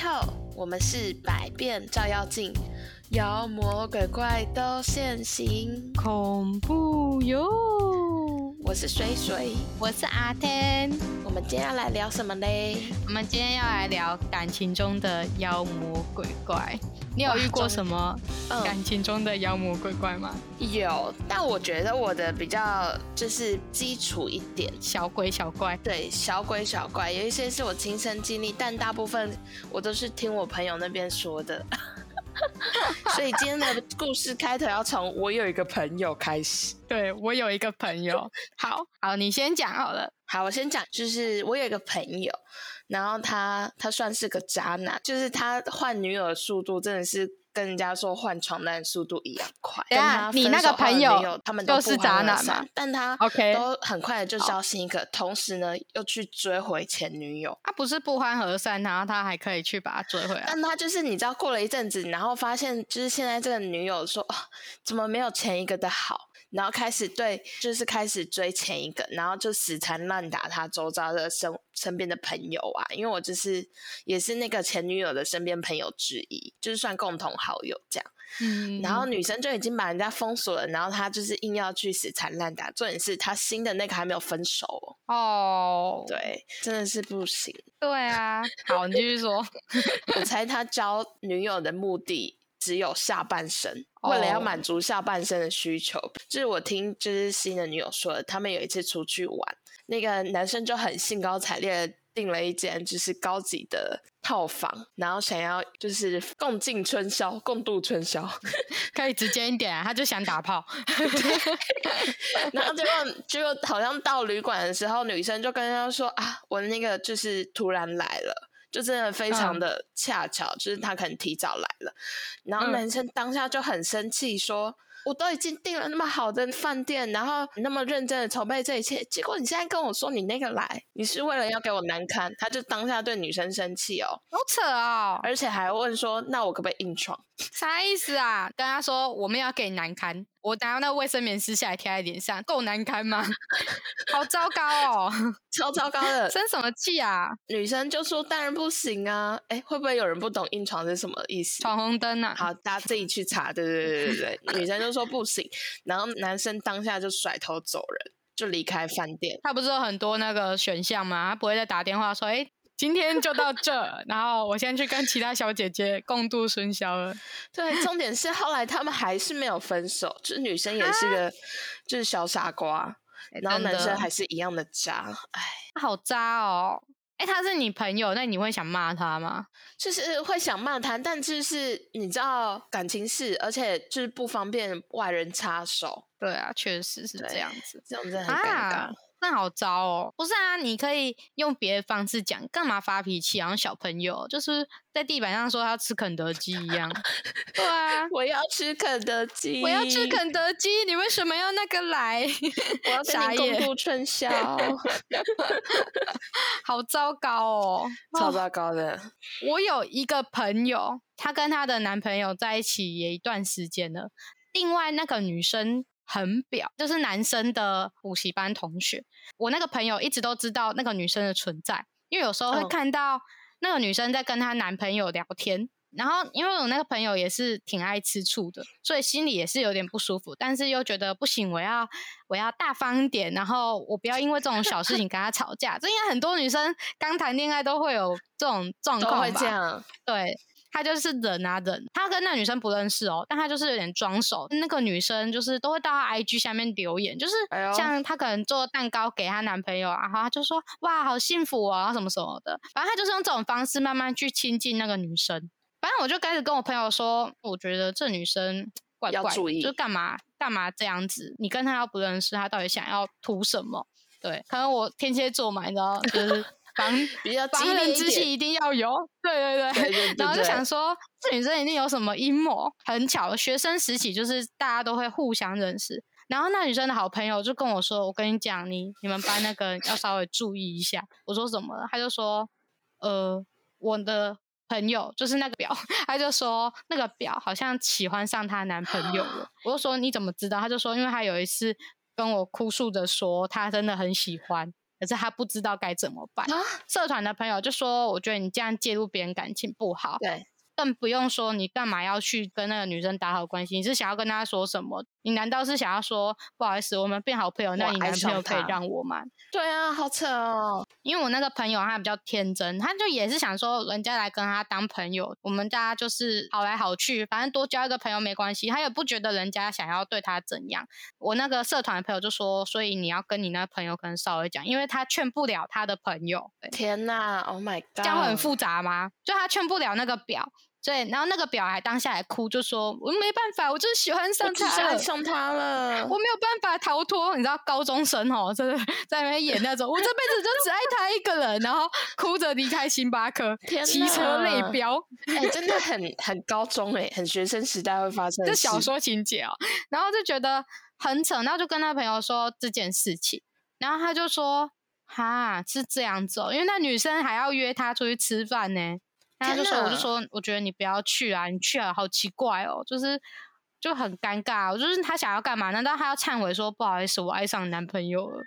后，我们是百变照妖镜，妖魔鬼怪都现形。恐怖哟！我是水水，我是阿天。我们今天要来聊什么嘞？我们今天要来聊感情中的妖魔鬼怪。你有遇过什么感情中的妖魔鬼怪吗？有，但我觉得我的比较就是基础一点，小鬼小怪。对，小鬼小怪，有一些是我亲身经历，但大部分我都是听我朋友那边说的。所以今天的故事开头要从我有一个朋友开始。对我有一个朋友，好好，你先讲好了。好，我先讲，就是我有一个朋友。然后他他算是个渣男，就是他换女友的速度真的是跟人家说换床单速度一样快。对啊，你那个朋友他们都是渣男嘛？但他 OK 都很快的就交新一个，同时呢又去追回前女友。他不是不欢而散，然后他还可以去把他追回来。但他就是你知道，过了一阵子，然后发现就是现在这个女友说，怎么没有前一个的好？然后开始对，就是开始追前一个，然后就死缠烂打他周遭的身身边的朋友啊，因为我就是也是那个前女友的身边朋友之一，就是算共同好友这样。嗯，然后女生就已经把人家封锁了，然后他就是硬要去死缠烂打，重点是他新的那个还没有分手哦。对，真的是不行。对啊，好，你继续说。我猜他交女友的目的。只有下半身，为了要满足下半身的需求，就是我听就是新的女友说的，他们有一次出去玩，那个男生就很兴高采烈订了一间就是高级的套房，然后想要就是共进春宵，共度春宵，可以直接一点，他就想打炮，然后结果结果好像到旅馆的时候，女生就跟他说啊，我那个就是突然来了。就真的非常的恰巧，就是他可能提早来了，然后男生当下就很生气，说。我都已经订了那么好的饭店，然后那么认真的筹备这一切，结果你现在跟我说你那个来，你是为了要给我难堪？他就当下对女生生气哦，好扯哦，而且还问说，那我可不可以硬闯？啥意思啊？跟他说我们要给你难堪，我拿那卫生棉撕下来贴在脸上，够难堪吗？好糟糕哦，超糟糕的，生什么气啊？女生就说当然不行啊，哎，会不会有人不懂硬闯是什么意思？闯红灯啊？好，大家自己去查，对对对对对，女生就。说不行，然后男生当下就甩头走人，就离开饭店。他不是有很多那个选项吗？他不会再打电话说：“哎，今天就到这，然后我先去跟其他小姐姐共度春宵了。”对，重点是后来他们还是没有分手，就是女生也是个就是小傻瓜，然后男生还是一样的渣，哎，好渣哦。哎，他是你朋友，那你会想骂他吗？就是会想骂他，但就是你知道感情事，而且就是不方便外人插手。对啊，确实是这样子，这种真的很尴尬。那好糟哦！不是啊，你可以用别的方式讲，干嘛发脾气？好像小朋友就是在地板上说他要吃肯德基一样。对啊，我要吃肯德基，我要吃肯德基，你为什么要那个来？我要跟你共度春宵。好糟糕哦，超糟糕的。我有一个朋友，她跟她的男朋友在一起也一段时间了，另外那个女生。很表，就是男生的补习班同学。我那个朋友一直都知道那个女生的存在，因为有时候会看到那个女生在跟她男朋友聊天。然后，因为我那个朋友也是挺爱吃醋的，所以心里也是有点不舒服，但是又觉得不行，我要我要大方一点，然后我不要因为这种小事情跟他吵架。这应该很多女生刚谈恋爱都会有这种状况吧？对。他就是忍啊忍，他跟那女生不认识哦，但他就是有点装熟。那个女生就是都会到他 IG 下面留言，就是像他可能做蛋糕给她男朋友，然后他就说哇好幸福啊什么什么的。反正他就是用这种方式慢慢去亲近那个女生。反正我就开始跟我朋友说，我觉得这女生怪怪，就干嘛干嘛这样子。你跟他又不认识，他到底想要图什么？对，可能我天蝎座嘛，你知道，就是。防 比较防人之心一定要有，对对对，然后就想说这女生一定有什么阴谋。很巧，学生时期就是大家都会互相认识，然后那女生的好朋友就跟我说：“我跟你讲，你你们班那个要稍微注意一下。”我说：“怎么了？”他就说：“呃，我的朋友就是那个表，他就说那个表好像喜欢上她男朋友了。”我就说：“你怎么知道？”他就说：“因为他有一次跟我哭诉着说，他真的很喜欢。”可是他不知道该怎么办。啊，社团的朋友就说：“我觉得你这样介入别人感情不好。”对，更不用说你干嘛要去跟那个女生打好关系？你是想要跟她说什么？你难道是想要说不好意思，我们变好朋友？那你男朋友可以他让我吗？对啊，好扯哦。因为我那个朋友他比较天真，他就也是想说人家来跟他当朋友，我们大家就是好来好去，反正多交一个朋友没关系。他也不觉得人家想要对他怎样。我那个社团的朋友就说，所以你要跟你那朋友可能稍微讲，因为他劝不了他的朋友。天呐 o h my god，这样会很复杂吗？就他劝不了那个表，对，然后那个表还当下还哭，就说我没办法，我就是喜欢上他了爱。上他了。我没有办法逃脱，你知道高中生哦，真的在那边演那种，我这辈子就只爱他一个人，然后哭着离开星巴克，天骑车泪飙，哎、真的很很高中哎、很学生时代会发生的。这小说情节哦，然后就觉得很扯，然后就跟他朋友说这件事情，然后他就说哈是这样子哦，因为那女生还要约他出去吃饭呢，然后他就天说我就说我觉得你不要去啊，你去了好奇怪哦，就是。就很尴尬，我就是他想要干嘛？难道他要忏悔说不好意思，我爱上男朋友了？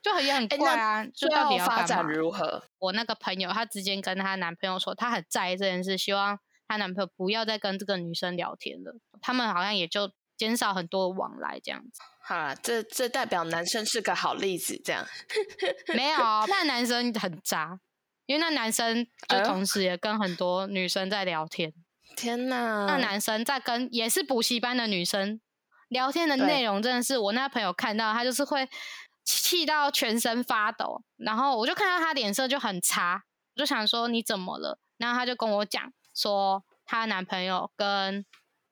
就很也很 哎怪啊！就到底要发展？如何？我那个朋友，她直接跟她男朋友说，她很在意这件事，希望她男朋友不要再跟这个女生聊天了。他们好像也就减少很多往来这样子。好啦，这这代表男生是个好例子，这样。没有，那男生很渣，因为那男生就同时也跟很多女生在聊天。天呐，那男生在跟也是补习班的女生聊天的对内容，真的是我那朋友看到，他就是会气到全身发抖，然后我就看到他脸色就很差，我就想说你怎么了？然后他就跟我讲说，她男朋友跟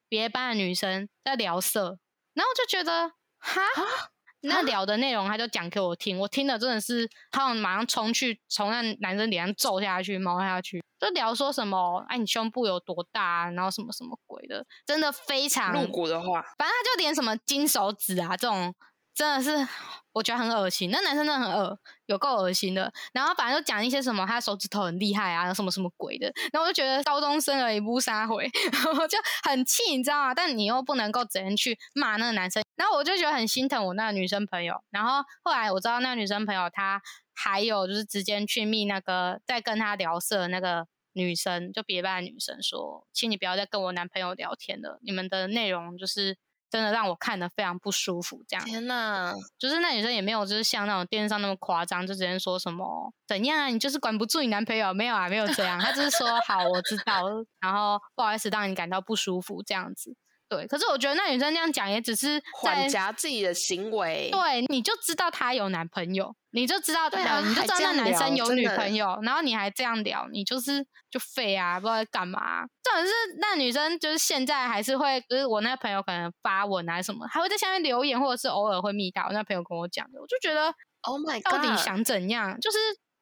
别班的女生在聊色，然后我就觉得哈。那聊的内容，他就讲给我听，我听的真的是，他们马上冲去从那男生脸上揍下去，猫下去，就聊说什么，哎，你胸部有多大、啊，然后什么什么鬼的，真的非常露骨的话，反正他就连什么金手指啊这种，真的是我觉得很恶心。那男生真的很恶，有够恶心的。然后反正就讲一些什么他手指头很厉害啊，什么什么鬼的。然后我就觉得高中生而已，不撒回，我就很气，你知道吗？但你又不能够直接去骂那个男生。然后我就觉得很心疼我那个女生朋友。然后后来我知道那个女生朋友她还有就是直接去密那个在跟她聊色那个女生，就别班的女生说，请你不要再跟我男朋友聊天了，你们的内容就是真的让我看得非常不舒服。这样，天呐，就是那女生也没有就是像那种电视上那么夸张，就直接说什么怎样啊，你就是管不住你男朋友，没有啊，没有这样，她只是说好我知道，然后不好意思让你感到不舒服这样子。对，可是我觉得那女生那样讲也只是在缓夹自己的行为。对，你就知道她有男朋友，你就知道，对啊呃你就知道那男生有女朋友，然后你还这样聊，你就是就废啊，不知道在干嘛。重点是那女生就是现在还是会，就是我那朋友可能发文啊什么，还会在下面留言，或者是偶尔会密到我那朋友跟我讲的，我就觉得 Oh my 到 god！到底想怎样？就是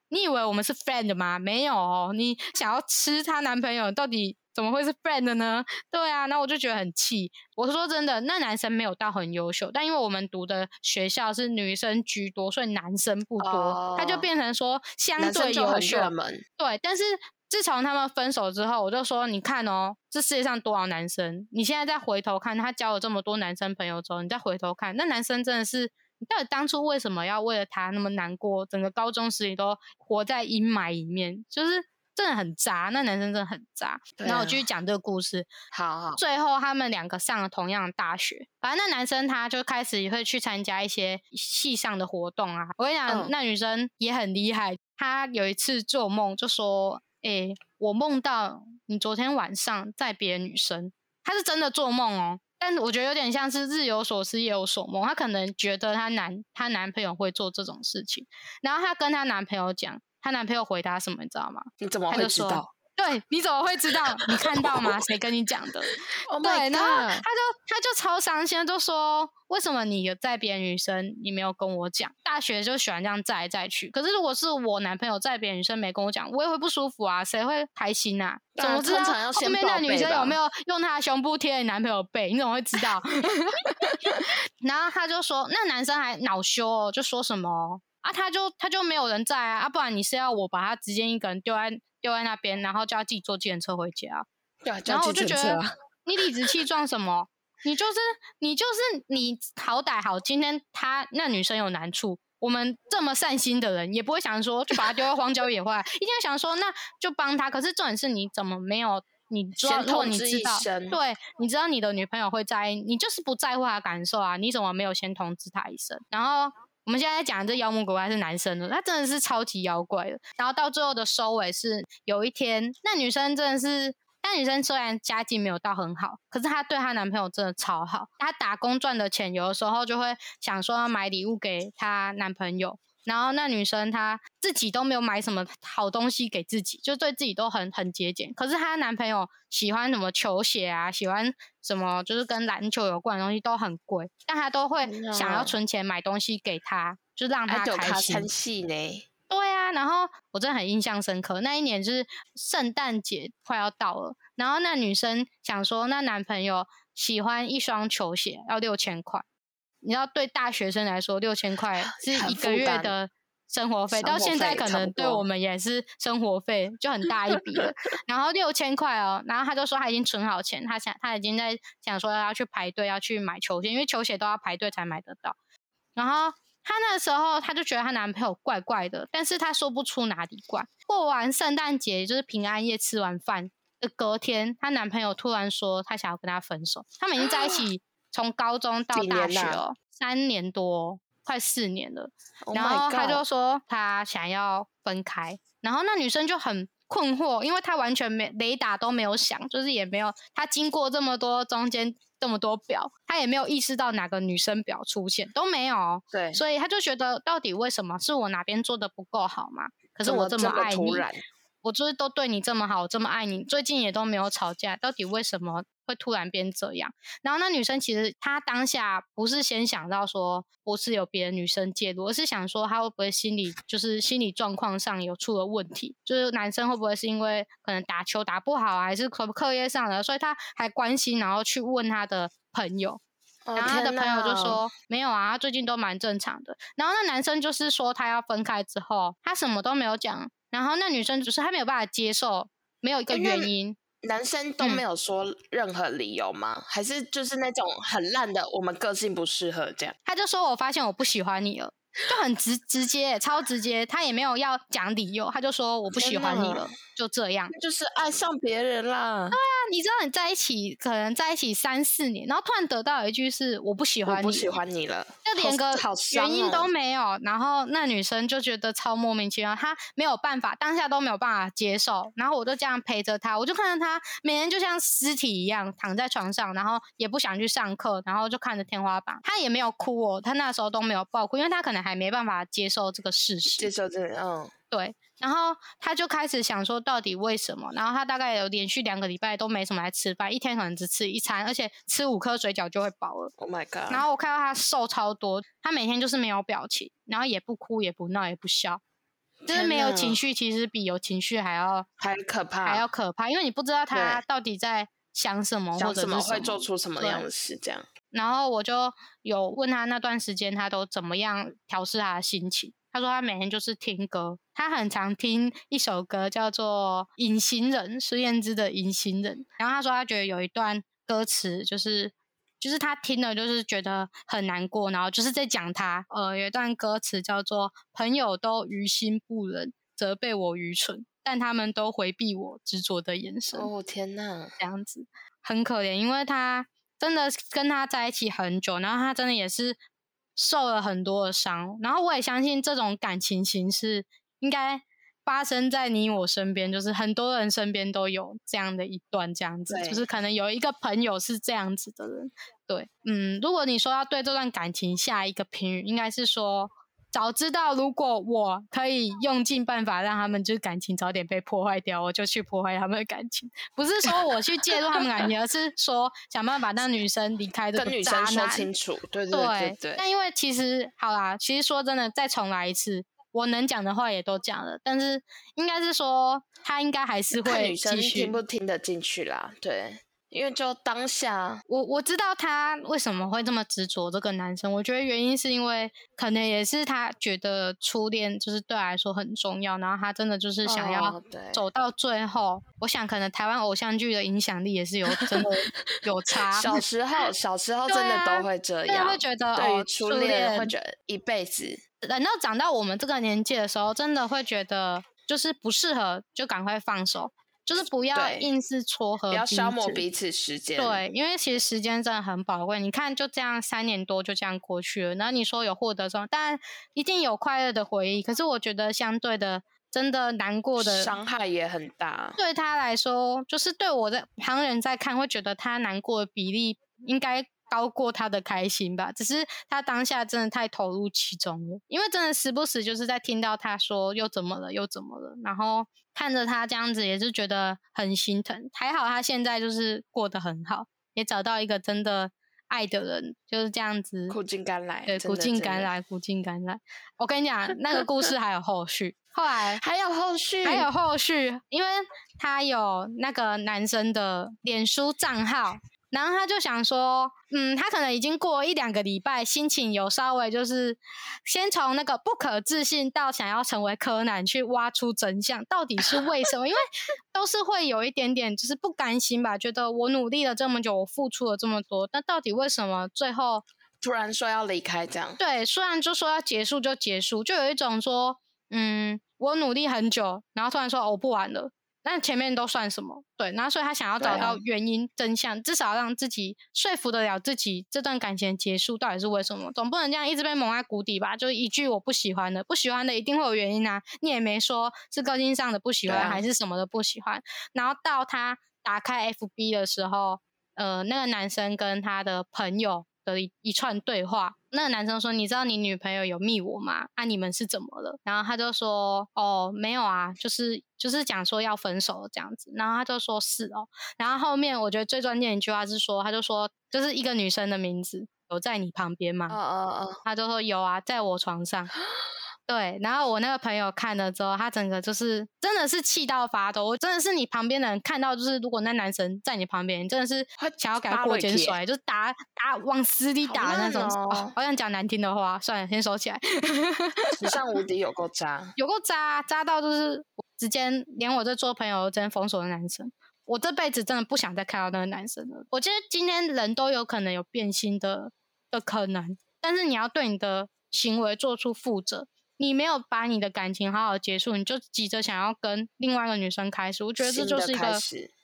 你以为我们是 friend 吗？没有哦，你想要吃她男朋友，到底怎么会是 friend 呢？对啊，那我就觉得很气。我说真的，那男生没有到很优秀，但因为我们读的学校是女生居多，所以男生不多，他就哦变成说相男对优秀。热门，对，但是自从他们分手之后，我就说，你看哦，这世界上多少男生，你现在再回头看，他交了这么多男生朋友之后，你再回头看，那男生真的是，你到底当初为什么要为了他那么难过？整个高中时期都活在阴霾里面，就是真的很渣，那男生真的很渣。对然后我啊继续讲这个故事，好好，最后他们两个上了同样的大学，反正那男生他就开始会去参加一些系上的活动啊。我跟你讲，嗯那女生也很厉害，她有一次做梦就说：“诶、我梦到你昨天晚上在别的女生。”她是真的做梦哦，但我觉得有点像是日有所思夜有所梦。她可能觉得她男她男朋友会做这种事情，然后她跟她男朋友讲，她男朋友回答什么，你知道吗？你怎么会知道对，你怎么会知道？你看到吗？谁跟你讲的？？Oh 对，然后他就他就超伤心，就说为什么你有在别的女生，你没有跟我讲？大学就喜欢这样载来载去，可是如果是我男朋友在别的女生没跟我讲，我也会不舒服啊，谁会开心啊？怎么知道后面那女生有没有用她的胸部贴你男朋友背？你怎么会知道？然后他就说，那男生还恼羞哦，就说什么啊，他就他就没有人在啊，啊，不然你是要我把他直接一个人丢在丢在那边，然后叫他自己坐计程车回家？对啊，然后我就觉得你理直气壮什么？你就是你就是你好歹好，今天他那女生有难处，我们这么善心的人，也不会想说就把他丢到荒郊野外，一定要想说那就帮他。可是重点是你怎么没有？你知道，如果你知道，对，你知道你的女朋友会在意，你就是不在乎她感受啊？你怎么没有先通知她一声？然后我们现在讲这妖魔鬼怪是男生的，他真的是超级妖怪的。然后到最后的收尾是，有一天那女生真的是。那女生虽然家境没有到很好，可是她对她男朋友真的超好。她打工赚的钱，有的时候就会想说要买礼物给她男朋友。然后那女生她自己都没有买什么好东西给自己，就对自己都很很节俭。可是她男朋友喜欢什么球鞋啊，喜欢什么就是跟篮球有关的东西都很贵，但她都会想要存钱买东西给他，就让他开心。对啊，然后我真的很印象深刻。那一年就是圣诞节快要到了，然后那女生想说，那男朋友喜欢一双球鞋，要六千块。你知道，对大学生来说，六千块是一个月的生活费，到现在可能对我们也是生活费就很大一笔了。然后六千块哦，然后他就说他已经存好钱，他想他已经在想说要去排队要去买球鞋，因为球鞋都要排队才买得到。然后。她那时候，她就觉得她男朋友怪怪的，但是她说不出哪里怪。过完圣诞节，就是平安夜，吃完饭的隔天，她男朋友突然说他想要跟她分手。他们已经在一起从高中到大学哦，三年多，快四年了。然后他就说他想要分开，然后那女生就很困惑，因为她完全没雷达都没有响，就是也没有他经过这么多中间。这么多表，他也没有意识到哪个女生表出现都没有，对，所以他就觉得到底为什么是我哪边做的不够好嘛？可是我这么爱你，我就是都对你这么好，我这么爱你，最近也都没有吵架，到底为什么？会突然变这样，然后那女生其实她当下不是先想到说不是有别的女生介入，而是想说她会不会心理就是心理状况上有出了问题，就是男生会不会是因为可能打球打不好，啊还是课课业上的，所以她还关心，然后去问他的朋友，然后他的朋友就说没有啊，他最近都蛮正常的。然后那男生就是说他要分开之后，他什么都没有讲，然后那女生只是她没有办法接受，没有一个原因。男生都没有说任何理由吗？还是就是那种很烂的，我们个性不适合这样？他就说我发现我不喜欢你了。就很直直接，超直接，他也没有要讲理由，他就说我不喜欢你了，就这样，就是爱上别人啦。对啊，你知道你在一起可能在一起三四年，然后突然得到一句是我不喜欢你，不喜欢你了，就连个原因都没有，然后那女生就觉得超莫名其妙，她没有办法，当下都没有办法接受，然后我就这样陪着她，我就看着她每天就像尸体一样躺在床上，然后也不想去上课，然后就看着天花板，她也没有哭哦，她那时候都没有爆哭，因为她可能。还没办法接受这个事实，接受这个，嗯，对。然后他就开始想说，到底为什么？然后他大概有连续两个礼拜都没什么来吃饭，一天可能只吃一餐，而且吃五颗水饺就会饱了。Oh my god！然后我看到他瘦超多，他每天就是没有表情，然后也不哭也不闹也不笑，就是没有情绪。其实比有情绪还要还可怕，还要可怕，因为你不知道他到底在想什么，或者么会做出什么样的事，这样。然后我就有问他那段时间他都怎么样调试他的心情。他说他每天就是听歌，他很常听一首歌叫做《隐形人》，孙燕姿的《隐形人》。然后他说他觉得有一段歌词就是就是他听了就是觉得很难过，然后就是在讲他呃有一段歌词叫做“朋友都于心不忍，责备我愚蠢，但他们都回避我执着的眼神。”哦天呐，这样子很可怜，因为他。真的跟他在一起很久，然后他真的也是受了很多的伤，然后我也相信这种感情形式应该发生在你我身边，就是很多人身边都有这样的一段这样子，就是可能有一个朋友是这样子的人，对，嗯，如果你说要对这段感情下一个评语，应该是说。早知道，如果我可以用尽办法让他们就是感情早点被破坏掉，我就去破坏他们的感情。不是说我去介入他们感情，而是说想办法让女生离开这个女生说清楚，对对对对。那因为其实好啦，其实说真的，再重来一次，我能讲的话也都讲了，但是应该是说他应该还是会女生听不听得进去啦，对。因为就当下，我我知道他为什么会这么执着这个男生，我觉得原因是因为可能也是他觉得初恋就是对来说很重要，然后他真的就是想要走到最后。我想可能台湾偶像剧的影响力也是有真的 有差。小时候小时候真的都会这样，会觉得对于初恋会觉得一辈子。等到长到我们这个年纪的时候，真的会觉得就是不适合就赶快放手。就是不要硬是撮合，不要消磨彼此时间。对，因为其实时间真的很宝贵。你看，就这样三年多就这样过去了。然后你说有获得什么？当然一定有快乐的回忆。可是我觉得相对的，真的难过的伤害也很大。对他来说，就是对我的旁人在看，会觉得他难过的比例应该。高过他的开心吧，只是他当下真的太投入其中了，因为真的时不时就是在听到他说又怎么了又怎么了，然后看着他这样子也是觉得很心疼。还好他现在就是过得很好，也找到一个真的爱的人，就是这样子苦尽甘来。对，苦尽甘来，苦尽甘来。我跟你讲，那个故事还有后续，后来还有后续，还有后续，因为他有那个男生的脸书账号。然后他就想说，嗯，他可能已经过一两个礼拜，心情有稍微就是先从那个不可置信到想要成为柯南去挖出真相，到底是为什么？因为都是会有一点点就是不甘心吧，觉得我努力了这么久，我付出了这么多，那到底为什么最后突然说要离开这样？对，虽然就说要结束就结束，就有一种说，嗯，我努力很久，然后突然说我不玩了。那前面都算什么？对，然后所以他想要找到原因真相，至少让自己说服得了自己，这段感情结束到底是为什么？总不能这样一直被蒙在鼓底吧？就是一句我不喜欢的，不喜欢的一定会有原因啊！你也没说是个性上的不喜欢，还是什么的不喜欢。然后到他打开 FB 的时候，呃，那个男生跟他的朋友。的一一串对话，那个男生说：“你知道你女朋友有密我吗？啊，你们是怎么了？”然后他就说：“哦，没有啊，就是就是讲说要分手这样子。”然后他就说：“是哦。”然后后面我觉得最关键一句话是说，他就说就是一个女生的名字有在你旁边吗？哦哦哦，他就说有啊，在我床上。对，然后我那个朋友看了之后，他整个就是真的是气到发抖。我真的是你旁边的人看到，就是如果那男生在你旁边，你真的是想要给他过肩摔，就是打打往死里打的那种。好想讲难听的话，算了，先收起来。史上无敌有够渣，有够渣，渣到就是直接连我这做朋友真封锁的男生，我这辈子真的不想再看到那个男生了。我觉得今天人都有可能有变心的的可能，但是你要对你的行为做出负责。你没有把你的感情好好结束，你就急着想要跟另外一个女生开始，我觉得这就是一个，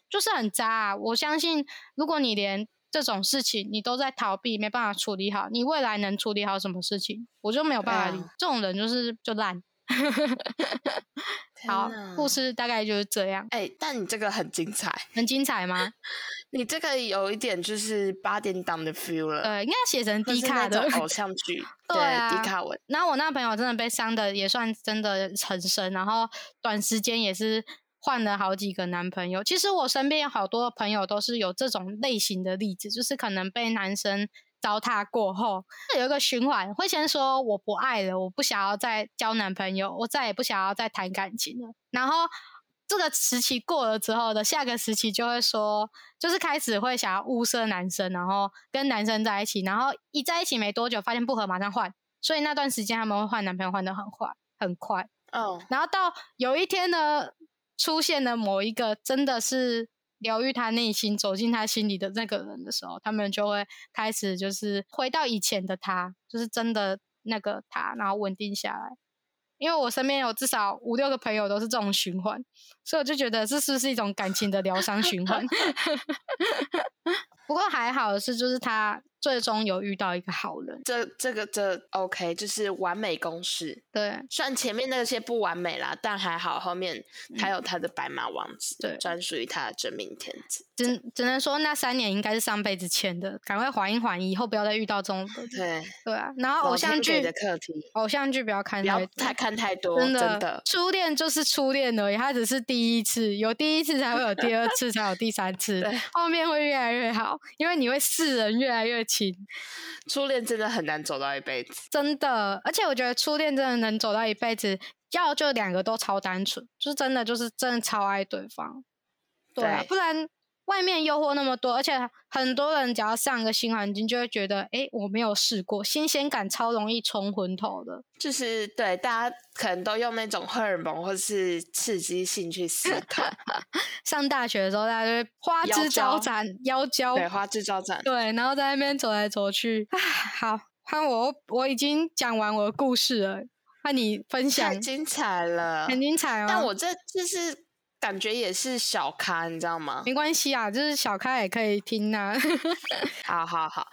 就是很渣啊！我相信，如果你连这种事情你都在逃避，没办法处理好，你未来能处理好什么事情？我就没有办法理这种人，就是就烂。好，故事大概就是这样。哎，但你这个很精彩，很精彩吗？你这个有一点就是八点档的 feel 了。对，应该写成低卡的偶像剧，对低卡文。然后我那朋友真的被伤的也算真的很深，然后短时间也是换了好几个男朋友。其实我身边有好多朋友都是有这种类型的例子，就是可能被男生。糟蹋过后，有一个循环，会先说我不爱了，我不想要再交男朋友，我再也不想要再谈感情了。然后这个时期过了之后的下个时期，就会说，就是开始会想要物色男生，然后跟男生在一起，然后一在一起没多久发现不合，马上换。所以那段时间他们会换男朋友换的很快，很快。哦。然后到有一天呢，出现了某一个真的是。疗愈他内心、走进他心里的那个人的时候，他们就会开始就是回到以前的他，就是真的那个他，然后稳定下来。因为我身边有至少五六个朋友都是这种循环，所以我就觉得这是不是一种感情的疗伤循环？不过还好的是，就是他。最终有遇到一个好人，这这个这 OK，就是完美公式。对，虽然前面那些不完美啦，但还好后面他有他的白马王子，对，专属于他的真命天子。只只能说那三年应该是上辈子欠的，赶快缓一缓，以后不要再遇到这种。对对啊，然后偶像剧的课题，偶像剧不要看，不要太看太多，真的。初恋就是初恋而已，它只是第一次，有第一次才会有第二次，才有第三次，后面会越来越好，因为你会世人越来越亲。初恋真的很难走到一辈子，真的。而且我觉得初恋真的能走到一辈子，要就两个都超单纯，就是真的就是真的超爱对方。对，不然外面诱惑那么多，而且很多人只要上个新环境，就会觉得，哎，我没有试过，新鲜感超容易冲昏头的。就是对大家可能都用那种荷尔蒙或是刺激性去思考。上大学的时候，大家就花枝招展，妖娇，对，花枝招展，对，然后在那边走来走去。啊，好，看我，我已经讲完我的故事了，那你分享，太精彩了，很精彩哦。但我这就是。感觉也是小咖，你知道吗？没关系啊，就是小咖也可以听啊。好好好，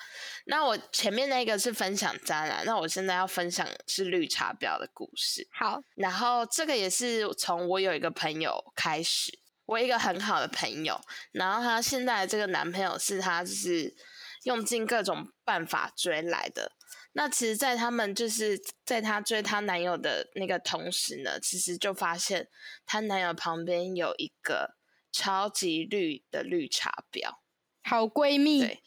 那我前面那个是分享渣男，那我现在要分享是绿茶婊的故事。好，然后这个也是从我有一个朋友开始，我一个很好的朋友，然后她现在这个男朋友是她就是用尽各种办法追来的。那其实，在他们就是在她追她男友的那个同时呢，其实就发现她男友旁边有一个超级绿的绿茶婊，好闺蜜。对，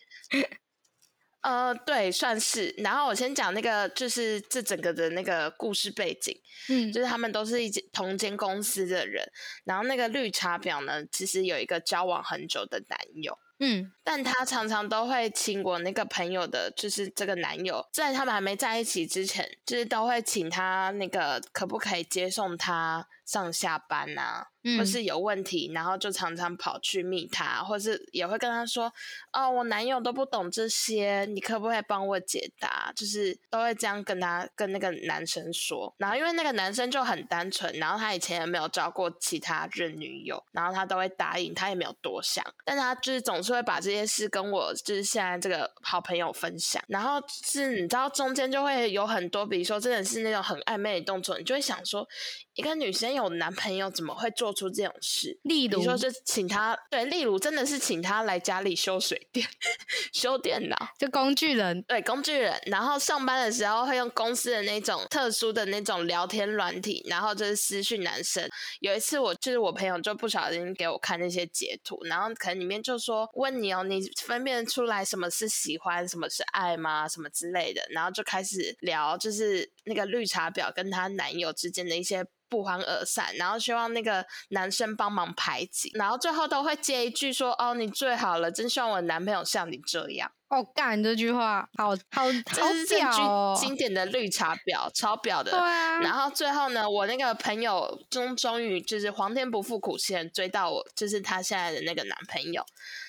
呃，对，算是。然后我先讲那个，就是这整个的那个故事背景，嗯，就是他们都是一间同间公司的人。然后那个绿茶婊呢，其实有一个交往很久的男友。嗯，但他常常都会请我那个朋友的，就是这个男友，在他们还没在一起之前，就是都会请他那个可不可以接送他。上下班啊，或是有问题，然后就常常跑去密他，或是也会跟他说：“哦，我男友都不懂这些，你可不可以帮我解答？”就是都会这样跟他跟那个男生说。然后因为那个男生就很单纯，然后他以前也没有交过其他任女友，然后他都会答应，他也没有多想。但他就是总是会把这些事跟我就是现在这个好朋友分享。然后是你知道中间就会有很多，比如说真的是那种很暧昧的动作，你就会想说，一个女生。有男朋友怎么会做出这种事？例如说，就请他对，例如真的是请他来家里修水电、修电脑，就工具人，对工具人。然后上班的时候会用公司的那种特殊的那种聊天软体，然后就是私讯男生。有一次我就是我朋友就不小心给我看那些截图，然后可能里面就说问你哦，你分辨出来什么是喜欢，什么是爱吗？什么之类的，然后就开始聊，就是那个绿茶婊跟她男友之间的一些。不欢而散，然后希望那个男生帮忙排挤，然后最后都会接一句说：“哦，你最好了，真希望我男朋友像你这样。”哦，干这句话，好好好婊，经典的绿茶婊，超婊的。对啊。然后最后呢，我那个朋友终终于就是皇天不负苦心人，追到我，就是她现在的那个男朋友。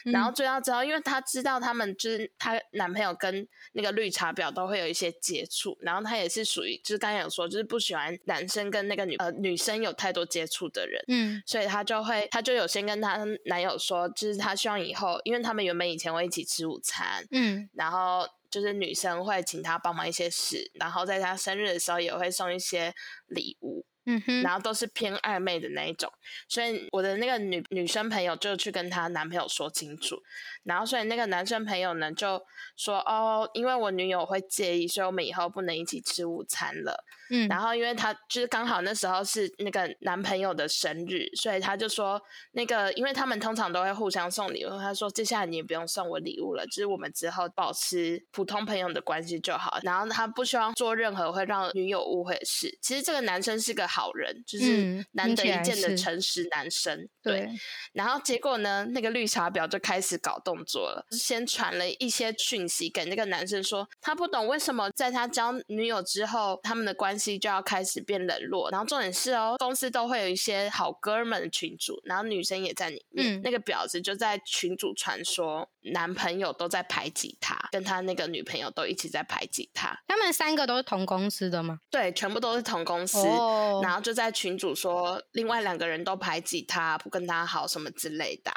然后追到之后，因为她知道他们就是她男朋友跟那个绿茶婊都会有一些接触，然后她也是属于就是刚才有说，就是不喜欢男生跟那个女呃女生有太多接触的人。嗯。所以她就会，她就有先跟她男友说，就是她希望以后，因为他们原本以前会一起吃午餐。嗯，然后就是女生会请他帮忙一些事，然后在他生日的时候也会送一些礼物，嗯哼，然后都是偏暧昧的那一种，所以我的那个女女生朋友就去跟她男朋友说清楚，然后所以那个男生朋友呢就说哦，因为我女友会介意，所以我们以后不能一起吃午餐了。嗯，然后因为他就是刚好那时候是那个男朋友的生日，所以他就说那个，因为他们通常都会互相送礼物，他说接下来你也不用送我礼物了，就是我们之后保持普通朋友的关系就好。然后他不希望做任何会让女友误会的事。其实这个男生是个好人，就是难得一见的诚实男生。对。然后结果呢，那个绿茶婊就开始搞动作了，先传了一些讯息给那个男生说，他不懂为什么在他交女友之后，他们的关系就要开始变冷落，然后重点是哦，公司都会有一些好哥们的群主，然后女生也在里面。那个婊子就在群主传说，男朋友都在排挤他，跟他那个女朋友都一起在排挤他。他们三个都是同公司的吗？对，全部都是同公司。然后就在群主说，另外两个人都排挤他，不跟他好什么之类的，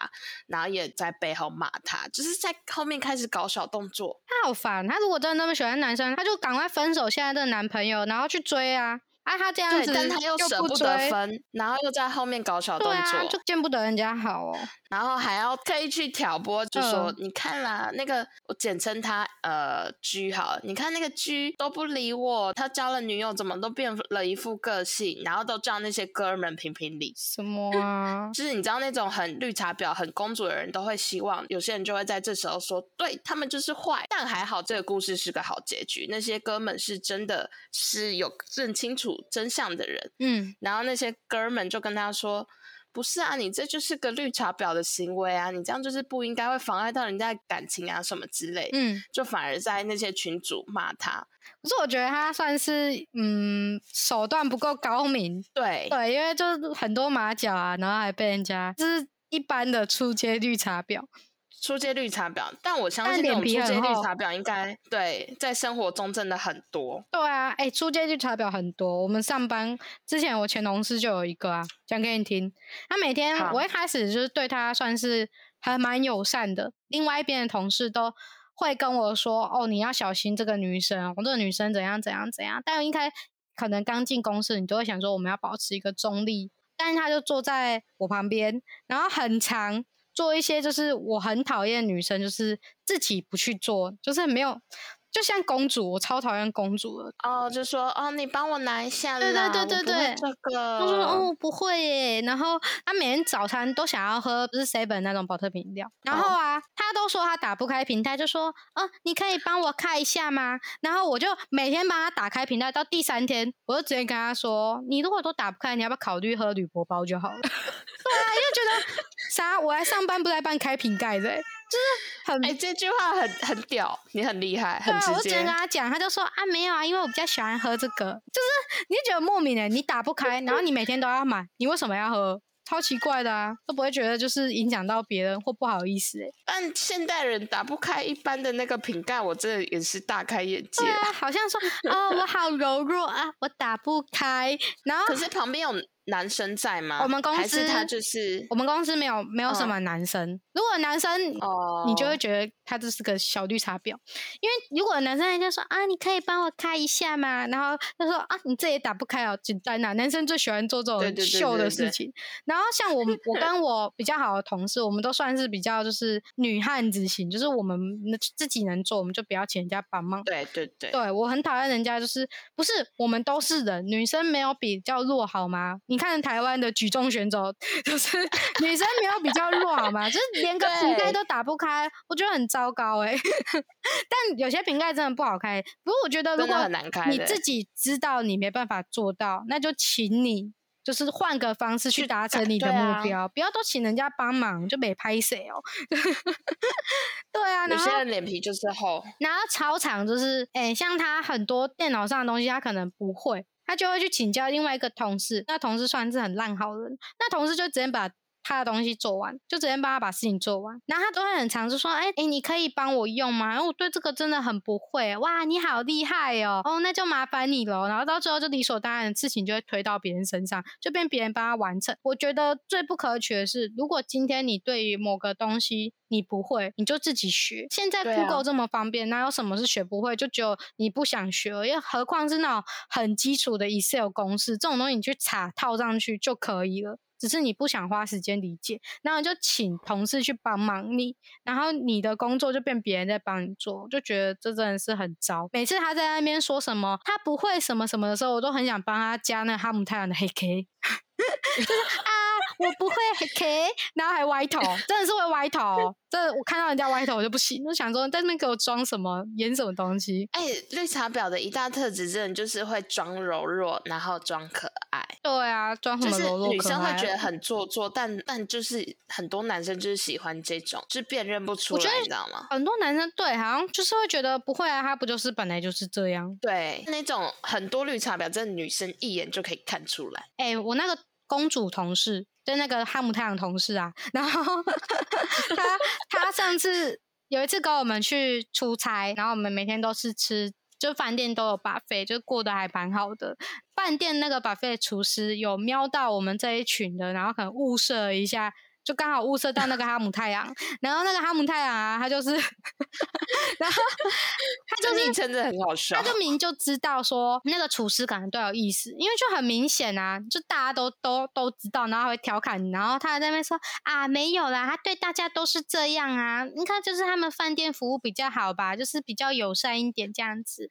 然后也在背后骂他，就是在后面开始搞小动作。好烦，她如果真的那么喜欢男生，她就赶快分手现在的男朋友，然后去追啊！啊，他这样子，但他又舍不得分，然后又在后面搞小动作，就见不得人家好哦。然后还要特意去挑拨，就说你看啦，那个我简称他呃 G 好，你看那个 G 都不理我，他交了女友怎么都变了一副个性，然后都叫那些哥们评评理。什么啊？就是你知道那种很绿茶婊、很公主的人都会希望，有些人就会在这时候说，对他们就是坏。但还好这个故事是个好结局，那些哥们是真的是有认清楚真相的人。嗯，然后那些哥们就跟他说。不是啊，你这就是个绿茶婊的行为啊，你这样就是不应该会妨碍到人家的感情啊什么之类，嗯，就反而在那些群主骂他。可是我觉得他算是嗯手段不够高明，对对，因为就是很多马脚啊，然后还被人家就是一般的出街绿茶婊。出街绿茶婊，但我相信那种出街绿茶婊应该对在生活中真的很多。对啊，哎、出街绿茶婊很多。我们上班之前，我前同事就有一个啊，讲给你听。他每天我一开始就是对他算是还蛮友善的，另外一边的同事都会跟我说：“哦，你要小心这个女生，哦，这个女生怎样怎样怎样。”但应该可能刚进公司，你都会想说我们要保持一个中立。但是他就坐在我旁边，然后很长做一些就是我很讨厌女生，就是自己不去做，就是没有，就像公主，我超讨厌公主的。哦，就说哦，你帮我拿一下对对对对对这个。他说：“哦，不会耶。”然后他每天早餐都想要喝不是 seven 那种保特瓶饮料，然后啊，他都说他打不开瓶盖，就说：“哦，你可以帮我开一下吗？”然后我就每天帮他打开瓶盖，到第三天，我就直接跟他说：“你如果都打不开，你要不要考虑喝铝箔包就好了？” 对啊，因为觉得啥，我来上班不来帮你开瓶盖的欸，就 是很哎、这句话很很屌，你很厉害，很我就直接跟。他讲，他就说啊没有啊，因为我比较喜欢喝这个，就是你觉得莫名的，你打不开，然后你每天都要买，你为什么要喝？超奇怪的啊，都不会觉得就是影响到别人或不好意思哎、但现代人打不开一般的那个瓶盖，我真的也是大开眼界对。啊，好像说哦我好柔弱啊，我打不开，然后可是旁边有男生在吗？我们公司他就是我们公司没有没有什么男生，如果男生哦，你就会觉得他这是个小绿茶婊，因为如果男生人家说啊，你可以帮我开一下吗？然后他说啊，你这也打不开哦，简单呐、男生最喜欢做这种秀的对对事情。然后像我们，我跟我比较好的同事，我们都算是比较就是女汉子型，就是我们自己能做，我们就不要请人家帮忙。对对对，对我很讨厌人家，就是不是我们都是人，女生没有比较弱好吗？你看台湾的举重选手，就是女生没有比较弱好吗？就是连个瓶盖都打不开，我觉得很糟糕哎、但有些瓶盖真的不好开，不过我觉得如果你自己知道你没办法做到，那就请你。就是换个方式去去达成你的目标，不要都请人家帮忙，就没拍谁哦。对啊，有些人脸皮就是厚。然后操场就是，哎、像他很多电脑上的东西，他可能不会，他就会去请教另外一个同事。那同事算是很烂好人，那同事就直接把他的东西做完，就直接帮他把事情做完。然后他都会很常就说，哎、哎、你可以帮我用吗？然后我对这个真的很不会，哇，你好厉害哦，哦，那就麻烦你了。然后到最后就理所当然的事情就会推到别人身上，就变别人帮他完成。我觉得最不可取的是，如果今天你对于某个东西你不会，你就自己学。现在 Google 这么方便，哪有什么是学不会？就只有你不想学而已，何况是那种很基础的 Excel 公式，这种东西你去查套上去就可以了。只是你不想花时间理解，然后就请同事去帮忙你，然后你的工作就变别人在帮你做，就觉得这真的是很糟。每次他在那边说什么他不会什么什么的时候，我都很想帮他加那哈姆太阳的黑 K，啊，我不会黑 K，然后还歪头，真的是会歪头。这我看到人家歪头我就不行，就想说在那边给我装什么演什么东西。哎、绿茶婊的一大特质，真的就是会装柔弱，然后装可爱。对啊，装什就是么柔弱女可爱生会觉得很做作，但但就是很多男生就是喜欢这种，就是辨认不出来，我觉得你知道吗？很多男生对，好像就是会觉得不会啊，他不就是本来就是这样。对，那种很多绿茶婊，真的女生一眼就可以看出来。哎、我那个公主同事，就那个哈姆太阳同事啊，然后他他上次有一次跟我们去出差，然后我们每天都是吃。就饭店都有 buffet，就过得还蛮好的。饭店那个 buffet 厨师有瞄到我们这一群的，然后可能物色一下，就刚好物色到那个哈姆太阳。然后那个哈姆太阳啊，他就是，然后他就是真的很好笑他。就明就知道说那个厨师可能对我有意思，因为就很明显啊，就大家都都都知道，然后还会调侃你，然后他还在那边说啊没有啦，他对大家都是这样啊，你看就是他们饭店服务比较好吧，就是比较友善一点这样子。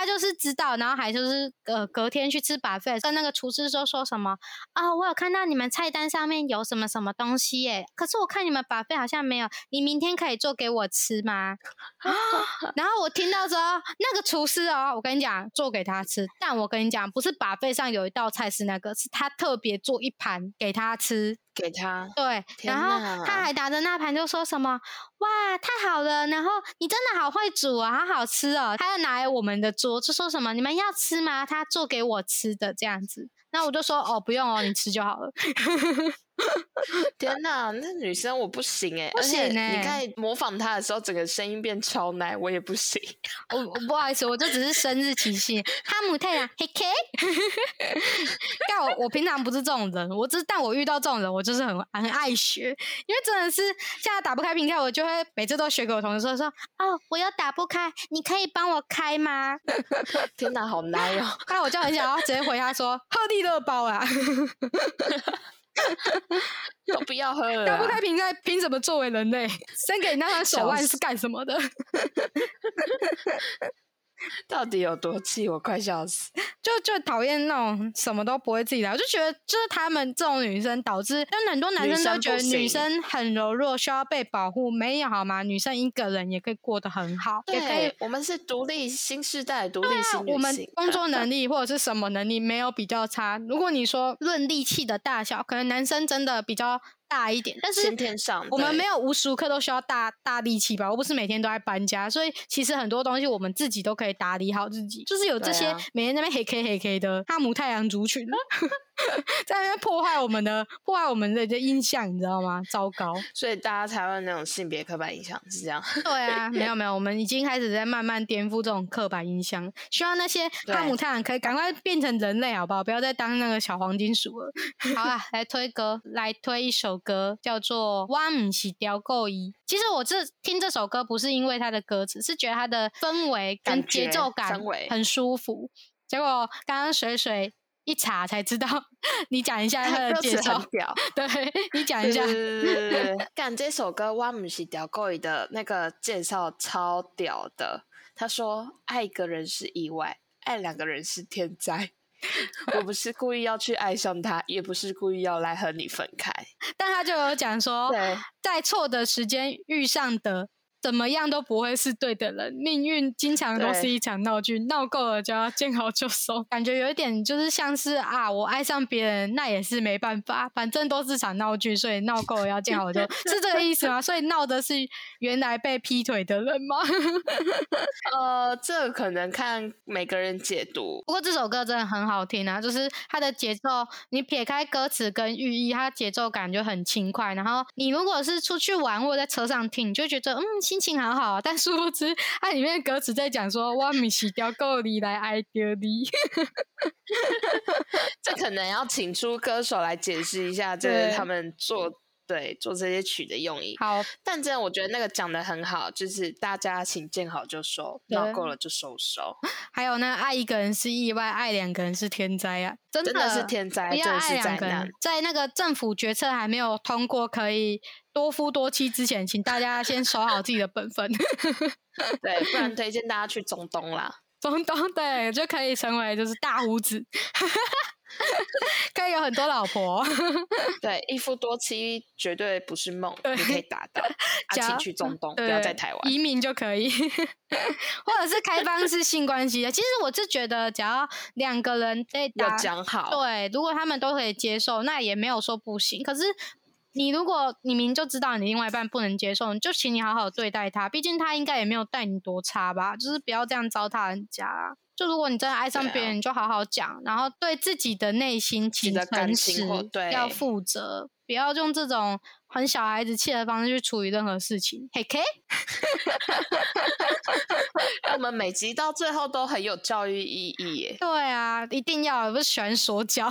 他就是知道，然后还就是呃隔天去吃 buffet，跟那个厨师说说什么啊、我有看到你们菜单上面有什么什么东西耶，可是我看你们 buffet 好像没有，你明天可以做给我吃吗？然后我听到说，那个厨师哦，我跟你讲，做给他吃，但我跟你讲，不是把费上有一道菜是那个，是他特别做一盘给他吃，给他。对，然后他还拿着那盘就说什么哇太好了，然后你真的好会煮啊，好好吃哦。他要拿来我们的桌，就说什么你们要吃吗？他做给我吃的这样子。那我就说哦不用哦，你吃就好了。天哪，那女生我不行哎、不而且行欸你在模仿她的时候，整个声音变超奶，我也不行。我我不好意思，我就只是生日期幸，哈姆太郎嘿嘿。但我我平常不是这种人，我只但我遇到这种人，我就是很很爱学，因为真的是现在打不开瓶盖，我就会每次都学给我同事说说哦，我又打不开，你可以帮我开吗？天哪，好奶哦！那我就很想要直接回他说鹤立乐包啊，都不要喝了啊。打不开瓶盖凭什么作为人类？伸给你那双手腕是干什么的？到底有多气？我快笑死！就就讨厌那种什么都不会自己来，我就觉得就是他们这种女生导致，就很多男生都觉得女生很柔弱，需要被保护。没有好吗？女生一个人也可以过得很好，也可以对，我们是独立新时代独立啊新女性。我们工作 能力或者是什么能力没有比较差。如果你说论力气的大小，可能男生真的比较大一点，但是先天上，我们对没有无时无刻都需要大大力气吧？我不是每天都在搬家，所以其实很多东西我们自己都可以打理好自己。就是有这些啊每天在那边黑 K 黑 K 的哈姆太阳族群，在那边破坏我们的破坏我们的这印象，你知道吗？糟糕。所以大家才会有那种性别刻板印象是这样。对啊，没有没有，我们已经开始在慢慢颠覆这种刻板印象，希望那些对哈姆太阳可以赶快变成人类，好不好？不要再当那个小黄金鼠了。好啊，来推歌，来推一首歌，叫做《我唔是雕够一》。其实我这听这首歌不是因为它的歌词，是觉得它的氛围跟节奏感很舒服。结果刚刚水水一查才知道，你讲一下它的歌介绍词很，屌，对你讲一下。干这首歌《我不是屌够的那个介绍超屌的。他说：“爱一个人是意外，爱两个人是天灾。我不是故意要去爱上他，也不是故意要来和你分开。但他就有讲说，在错的时间遇上的，怎么样都不会是对的人。命运经常都是一场闹剧，闹够了就要见好就收。感觉有一点就是像是啊，我爱上别人，那也是没办法，反正都是场闹剧，所以闹够了要见好就，是这个意思吗？所以闹的是原来被劈腿的人吗？呃，这可能看每个人解读。不过这首歌真的很好听啊，就是它的节奏，你撇开歌词跟寓意，它节奏感就很轻快。然后你如果是出去玩或者在车上听，你就觉得嗯心情好好啊。但殊不知，它里面的歌词在讲说我米奇掉够你来爱丢你。这可能要请出歌手来解释一下，这是他们做对做这些曲的用意。好，但真的，我觉得那个讲的很好，就是大家请见好就收，对闹够了就收收，还有呢爱一个人是意外，爱两个人是天灾啊，真真的是天灾，不要真的是灾爱两个人难。，在那个政府决策还没有通过可以多夫多妻之前，请大家先守好自己的本分。对，不然 推荐大家去中东啦。中东对就可以成为就是大胡子，可以有很多老婆。对，一夫多妻绝对不是梦，对你可以达到。啊，假请去中东，不要在台湾。移民就可以，或者是开放式性关系的。其实我是觉得，只要两个人在有打，讲好，对，如果他们都可以接受，那也没有说不行。可是你如果你明明就知道你另外一半不能接受，你就请你好好对待他，毕竟他应该也没有待你多差吧，就是不要这样糟蹋人家啊。就如果你真的爱上别人，你就好好讲，然后对自己的内心诚情实对，要负责，不要用这种很小孩子气的方式去处理任何事情。嘿 K，让 我们每集到最后都很有教育意义耶。对啊，一定要，我不是喜欢说教。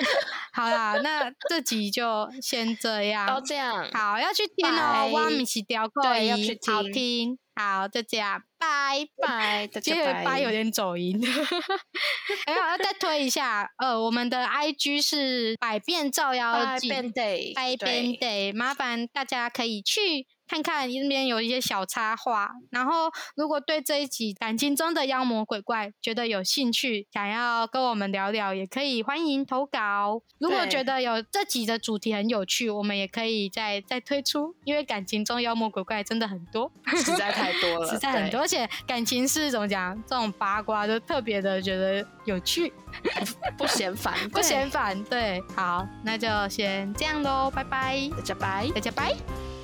好啦，那这集就先这都样。这样，好，要去听哦，拜哇，米奇雕过对要去好听听。好，就这样，拜。拜，大 今天拜。拜有点走音，还有要再推一下，呃，我们的 IG 是百变照妖拜记，Band Day，拜边对 day，麻烦大家可以去看看那边有一些小插画。然后，如果对这一集感情中的妖魔鬼怪觉得有兴趣，想要跟我们聊聊，也可以欢迎投稿。如果对觉得有这集的主题很有趣，我们也可以再再推出，因为感情中妖魔鬼怪真的很多。实在太太多 了，实在很多，而且感情是怎么讲？这种八卦就特别的觉得有趣，不嫌烦，不嫌烦。对，好，那就先这样喽，拜拜，大家拜，大家拜。